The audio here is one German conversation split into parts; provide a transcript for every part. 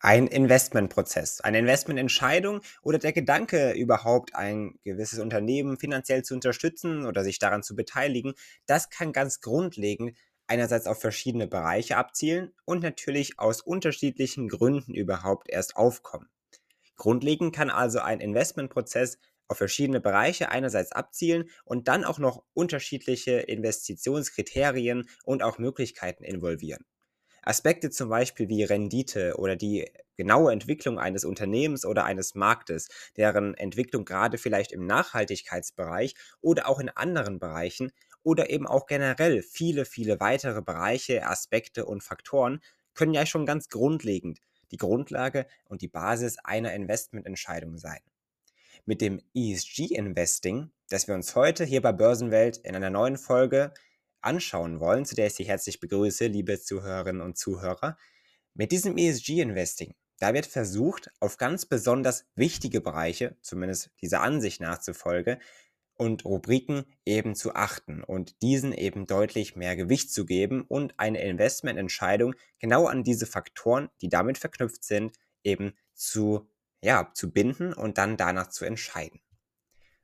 Ein Investmentprozess, eine Investmententscheidung oder der Gedanke, überhaupt ein gewisses Unternehmen finanziell zu unterstützen oder sich daran zu beteiligen, das kann ganz grundlegend einerseits auf verschiedene Bereiche abzielen und natürlich aus unterschiedlichen Gründen überhaupt erst aufkommen. Grundlegend kann also ein Investmentprozess auf verschiedene Bereiche einerseits abzielen und dann auch noch unterschiedliche Investitionskriterien und auch Möglichkeiten involvieren. Aspekte zum Beispiel wie Rendite oder die genaue Entwicklung eines Unternehmens oder eines Marktes, deren Entwicklung gerade vielleicht im Nachhaltigkeitsbereich oder auch in anderen Bereichen oder eben auch generell viele, viele weitere Bereiche, Aspekte und Faktoren können ja schon ganz grundlegend die Grundlage und die Basis einer Investmententscheidung sein. Mit dem ESG-Investing, das wir uns heute hier bei Börsenwelt in einer neuen Folge anschauen wollen, zu der ich Sie herzlich begrüße, liebe Zuhörerinnen und Zuhörer. Mit diesem ESG-Investing, da wird versucht, auf ganz besonders wichtige Bereiche, zumindest dieser Ansicht nach zufolge, und Rubriken eben zu achten und diesen eben deutlich mehr Gewicht zu geben und eine Investmententscheidung genau an diese Faktoren, die damit verknüpft sind, eben zu, ja, zu binden und dann danach zu entscheiden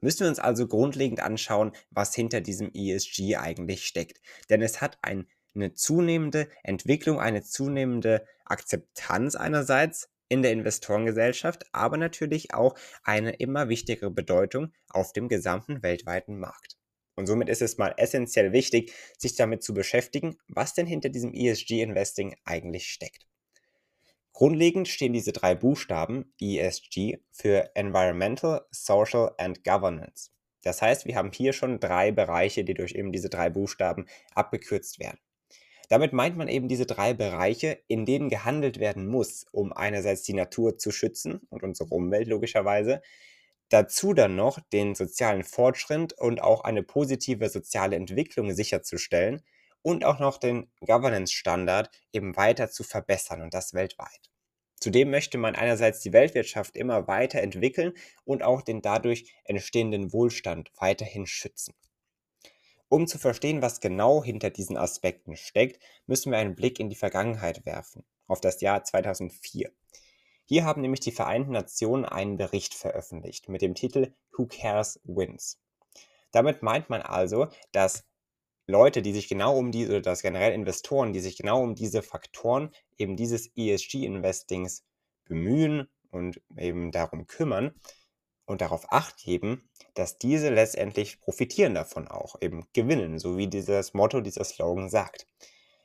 müssen wir uns also grundlegend anschauen, was hinter diesem ESG eigentlich steckt. Denn es hat ein, eine zunehmende Entwicklung, eine zunehmende Akzeptanz einerseits in der Investorengesellschaft, aber natürlich auch eine immer wichtigere Bedeutung auf dem gesamten weltweiten Markt. Und somit ist es mal essentiell wichtig, sich damit zu beschäftigen, was denn hinter diesem ESG-Investing eigentlich steckt. Grundlegend stehen diese drei Buchstaben ESG für Environmental, Social and Governance. Das heißt, wir haben hier schon drei Bereiche, die durch eben diese drei Buchstaben abgekürzt werden. Damit meint man eben diese drei Bereiche, in denen gehandelt werden muss, um einerseits die Natur zu schützen und unsere Umwelt logischerweise, dazu dann noch den sozialen Fortschritt und auch eine positive soziale Entwicklung sicherzustellen und auch noch den Governance-Standard eben weiter zu verbessern und das weltweit. Zudem möchte man einerseits die Weltwirtschaft immer weiter entwickeln und auch den dadurch entstehenden Wohlstand weiterhin schützen. Um zu verstehen, was genau hinter diesen Aspekten steckt, müssen wir einen Blick in die Vergangenheit werfen, auf das Jahr 2004. Hier haben nämlich die Vereinten Nationen einen Bericht veröffentlicht mit dem Titel Who Cares Wins. Damit meint man also, dass Leute, die sich genau um diese, oder das generell Investoren, die sich genau um diese Faktoren eben dieses ESG-Investings bemühen und eben darum kümmern und darauf acht geben, dass diese letztendlich profitieren davon auch, eben gewinnen, so wie dieses Motto, dieser Slogan sagt.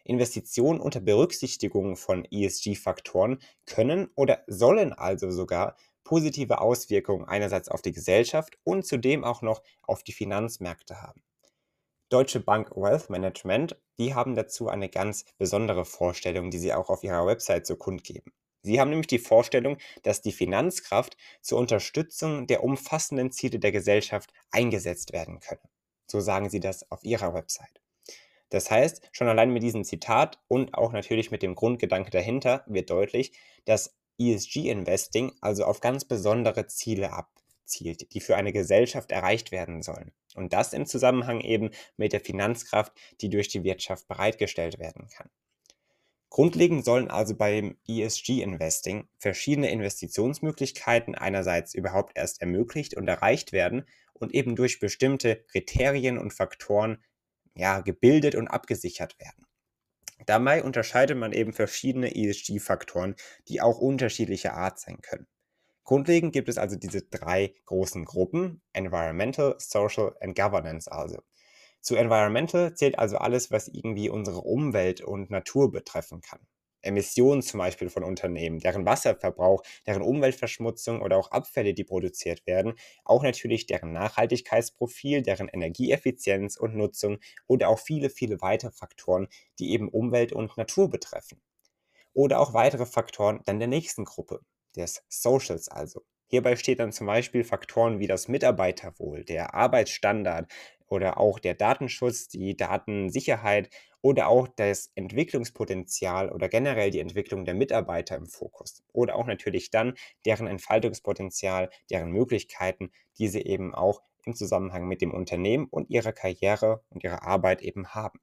Investitionen unter Berücksichtigung von ESG-Faktoren können oder sollen also sogar positive Auswirkungen einerseits auf die Gesellschaft und zudem auch noch auf die Finanzmärkte haben. Deutsche Bank Wealth Management, die haben dazu eine ganz besondere Vorstellung, die sie auch auf ihrer Website so kundgeben. Sie haben nämlich die Vorstellung, dass die Finanzkraft zur Unterstützung der umfassenden Ziele der Gesellschaft eingesetzt werden könne. So sagen sie das auf ihrer Website. Das heißt, schon allein mit diesem Zitat und auch natürlich mit dem Grundgedanke dahinter wird deutlich, dass ESG-Investing also auf ganz besondere Ziele abzielt, die für eine Gesellschaft erreicht werden sollen. Und das im Zusammenhang eben mit der Finanzkraft, die durch die Wirtschaft bereitgestellt werden kann. Grundlegend sollen also beim ESG-Investing verschiedene Investitionsmöglichkeiten einerseits überhaupt erst ermöglicht und erreicht werden und eben durch bestimmte Kriterien und Faktoren ja, gebildet und abgesichert werden. Dabei unterscheidet man eben verschiedene ESG-Faktoren, die auch unterschiedlicher Art sein können. Grundlegend gibt es also diese drei großen Gruppen, Environmental, Social and Governance also. Zu Environmental zählt also alles, was irgendwie unsere Umwelt und Natur betreffen kann. Emissionen zum Beispiel von Unternehmen, deren Wasserverbrauch, deren Umweltverschmutzung oder auch Abfälle, die produziert werden, auch natürlich deren Nachhaltigkeitsprofil, deren Energieeffizienz und Nutzung oder auch viele, viele weitere Faktoren, die eben Umwelt und Natur betreffen. Oder auch weitere Faktoren dann der nächsten Gruppe, des Socials also. Hierbei steht dann zum Beispiel Faktoren wie das Mitarbeiterwohl, der Arbeitsstandard oder auch der Datenschutz, die Datensicherheit oder auch das Entwicklungspotenzial oder generell die Entwicklung der Mitarbeiter im Fokus. Oder auch natürlich dann deren Entfaltungspotenzial, deren Möglichkeiten, die sie eben auch im Zusammenhang mit dem Unternehmen und ihrer Karriere und ihrer Arbeit eben haben.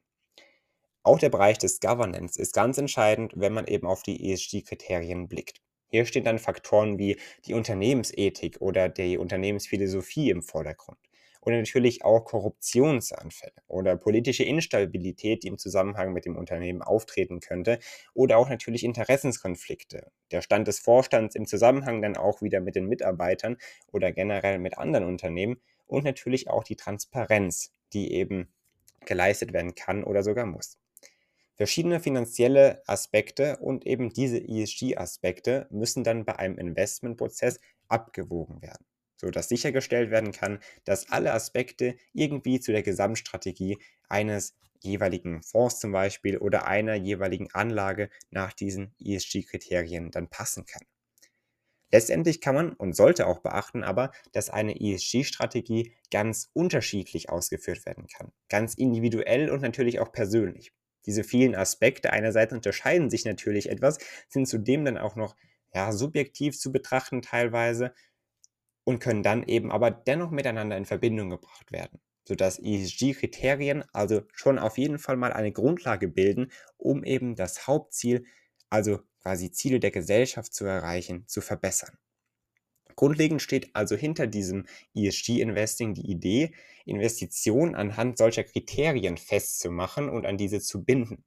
Auch der Bereich des Governance ist ganz entscheidend, wenn man eben auf die ESG-Kriterien blickt. Hier stehen dann Faktoren wie die Unternehmensethik oder die Unternehmensphilosophie im Vordergrund. Und natürlich auch Korruptionsanfälle oder politische Instabilität, die im Zusammenhang mit dem Unternehmen auftreten könnte. Oder auch natürlich Interessenskonflikte. Der Stand des Vorstands im Zusammenhang dann auch wieder mit den Mitarbeitern oder generell mit anderen Unternehmen. Und natürlich auch die Transparenz, die eben geleistet werden kann oder sogar muss. Verschiedene finanzielle Aspekte und eben diese ESG-Aspekte müssen dann bei einem Investmentprozess abgewogen werden, sodass sichergestellt werden kann, dass alle Aspekte irgendwie zu der Gesamtstrategie eines jeweiligen Fonds zum Beispiel oder einer jeweiligen Anlage nach diesen ESG-Kriterien dann passen kann. Letztendlich kann man und sollte auch beachten aber, dass eine ESG-Strategie ganz unterschiedlich ausgeführt werden kann, ganz individuell und natürlich auch persönlich. Diese vielen Aspekte einerseits unterscheiden sich natürlich etwas, sind zudem dann auch noch ja, subjektiv zu betrachten teilweise und können dann eben aber dennoch miteinander in Verbindung gebracht werden, sodass ESG-Kriterien also schon auf jeden Fall mal eine Grundlage bilden, um eben das Hauptziel, also quasi Ziele der Gesellschaft zu erreichen, zu verbessern. Grundlegend steht also hinter diesem ESG-Investing die Idee, Investitionen anhand solcher Kriterien festzumachen und an diese zu binden.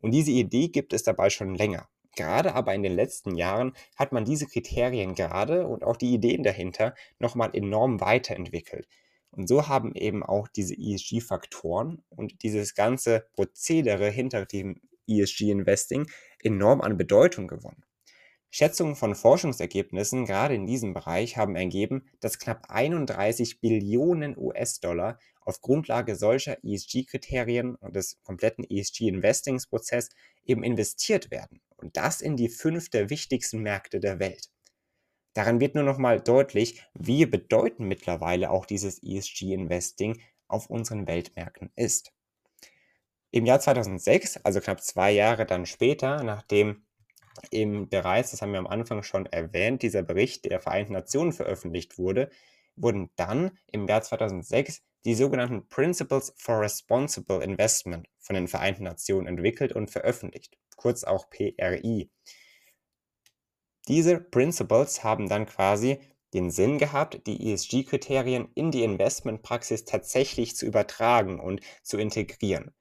Und diese Idee gibt es dabei schon länger. Gerade aber in den letzten Jahren hat man diese Kriterien gerade und auch die Ideen dahinter nochmal enorm weiterentwickelt. Und so haben eben auch diese ESG-Faktoren und dieses ganze Prozedere hinter dem ESG-Investing enorm an Bedeutung gewonnen. Schätzungen von Forschungsergebnissen gerade in diesem Bereich haben ergeben, dass knapp 31 Billionen US-Dollar auf Grundlage solcher ESG-Kriterien und des kompletten ESG-Investingsprozess eben investiert werden. Und das in die fünf der wichtigsten Märkte der Welt. Daran wird nur noch mal deutlich, wie bedeutend mittlerweile auch dieses ESG-Investing auf unseren Weltmärkten ist. Im Jahr 2006, also knapp zwei Jahre dann später, nachdem eben bereits, das haben wir am Anfang schon erwähnt, dieser Bericht der Vereinten Nationen veröffentlicht wurde, wurden dann im Jahr 2006 die sogenannten Principles for Responsible Investment von den Vereinten Nationen entwickelt und veröffentlicht, kurz auch PRI. Diese Principles haben dann quasi den Sinn gehabt, die ESG-Kriterien in die Investmentpraxis tatsächlich zu übertragen und zu integrieren.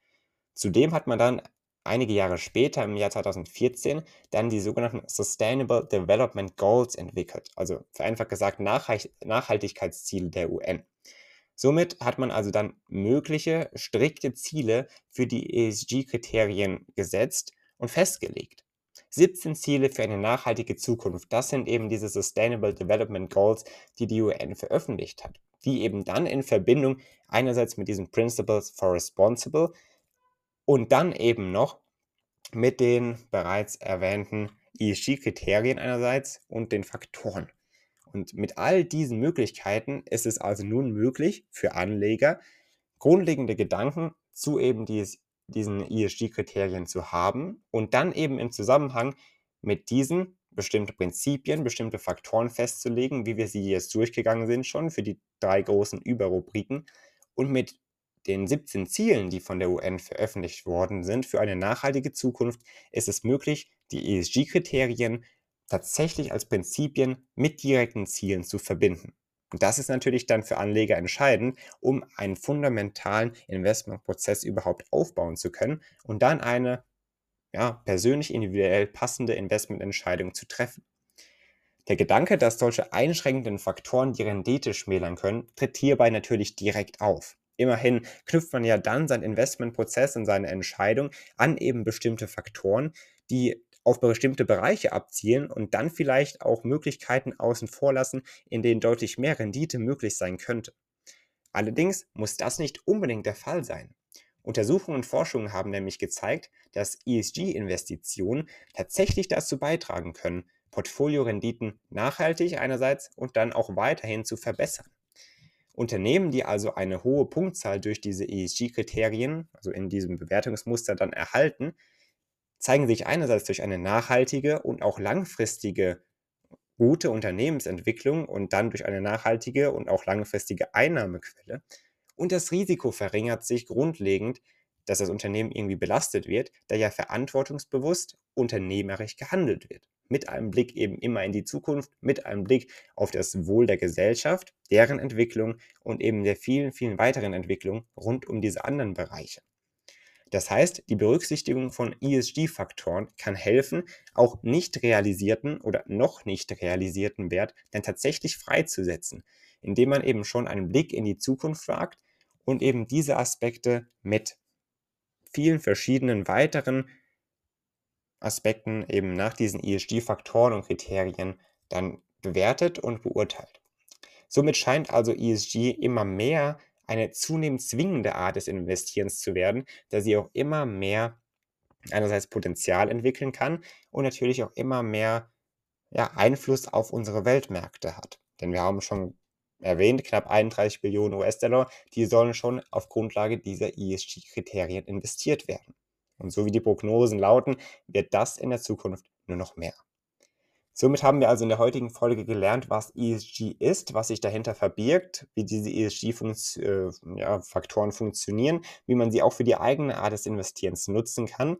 Zudem hat man dann einige Jahre später, im Jahr 2014, dann die sogenannten Sustainable Development Goals entwickelt, also vereinfacht gesagt Nachhaltigkeitsziele der UN. Somit hat man also dann mögliche strikte Ziele für die ESG-Kriterien gesetzt und festgelegt. 17 Ziele für eine nachhaltige Zukunft, das sind eben diese Sustainable Development Goals, die die UN veröffentlicht hat, die eben dann in Verbindung einerseits mit diesen Principles for Responsible und dann eben noch mit den bereits erwähnten ESG-Kriterien einerseits und den Faktoren. Und mit all diesen Möglichkeiten ist es also nun möglich für Anleger, grundlegende Gedanken zu eben dies, diesen ESG-Kriterien zu haben und dann eben im Zusammenhang mit diesen bestimmte Prinzipien, bestimmte Faktoren festzulegen, wie wir sie jetzt durchgegangen sind schon für die drei großen Überrubriken und mit den 17 Zielen, die von der UN veröffentlicht worden sind für eine nachhaltige Zukunft, ist es möglich, die ESG-Kriterien tatsächlich als Prinzipien mit direkten Zielen zu verbinden. Und das ist natürlich dann für Anleger entscheidend, um einen fundamentalen Investmentprozess überhaupt aufbauen zu können und dann eine ja, persönlich individuell passende Investmententscheidung zu treffen. Der Gedanke, dass solche einschränkenden Faktoren die Rendite schmälern können, tritt hierbei natürlich direkt auf. Immerhin knüpft man ja dann seinen Investmentprozess und seine Entscheidung an eben bestimmte Faktoren, die auf bestimmte Bereiche abzielen und dann vielleicht auch Möglichkeiten außen vor lassen, in denen deutlich mehr Rendite möglich sein könnte. Allerdings muss das nicht unbedingt der Fall sein. Untersuchungen und Forschungen haben nämlich gezeigt, dass ESG-Investitionen tatsächlich dazu beitragen können, Portfoliorenditen nachhaltig einerseits und dann auch weiterhin zu verbessern. Unternehmen, die also eine hohe Punktzahl durch diese ESG-Kriterien, also in diesem Bewertungsmuster dann erhalten, zeigen sich einerseits durch eine nachhaltige und auch langfristige gute Unternehmensentwicklung und dann durch eine nachhaltige und auch langfristige Einnahmequelle. Und das Risiko verringert sich grundlegend, dass das Unternehmen irgendwie belastet wird, da ja verantwortungsbewusst unternehmerisch gehandelt wird. Mit einem Blick eben immer in die Zukunft, mit einem Blick auf das Wohl der Gesellschaft, deren Entwicklung und eben der vielen, vielen weiteren Entwicklungen rund um diese anderen Bereiche. Das heißt, die Berücksichtigung von ESG-Faktoren kann helfen, auch nicht realisierten oder noch nicht realisierten Wert dann tatsächlich freizusetzen, indem man eben schon einen Blick in die Zukunft wagt und eben diese Aspekte mit vielen verschiedenen weiteren Aspekten eben nach diesen ESG-Faktoren und Kriterien dann bewertet und beurteilt. Somit scheint also ESG immer mehr eine zunehmend zwingende Art des Investierens zu werden, da sie auch immer mehr einerseits Potenzial entwickeln kann und natürlich auch immer mehr ja, Einfluss auf unsere Weltmärkte hat. Denn wir haben schon erwähnt, knapp 31 Billionen US-Dollar, die sollen schon auf Grundlage dieser ESG-Kriterien investiert werden. Und so wie die Prognosen lauten, wird das in der Zukunft nur noch mehr. Somit haben wir also in der heutigen Folge gelernt, was ESG ist, was sich dahinter verbirgt, wie diese ESG-Faktoren äh, funktionieren, wie man sie auch für die eigene Art des Investierens nutzen kann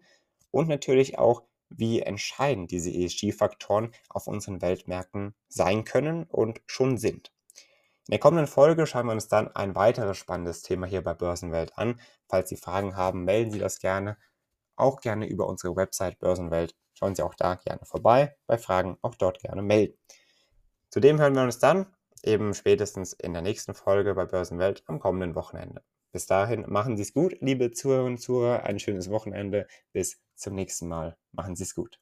und natürlich auch, wie entscheidend diese ESG-Faktoren auf unseren Weltmärkten sein können und schon sind. In der kommenden Folge schauen wir uns dann ein weiteres spannendes Thema hier bei Börsenwelt an. Falls Sie Fragen haben, melden Sie das gerne. Auch gerne über unsere Website Börsenwelt Schauen Sie auch da gerne vorbei. Bei Fragen auch dort gerne melden. Zudem hören wir uns dann eben spätestens in der nächsten Folge bei Börsenwelt am kommenden Wochenende. Bis dahin machen Sie es gut, liebe Zuhörerinnen und Zuhörer. Ein schönes Wochenende. Bis zum nächsten Mal. Machen Sie es gut.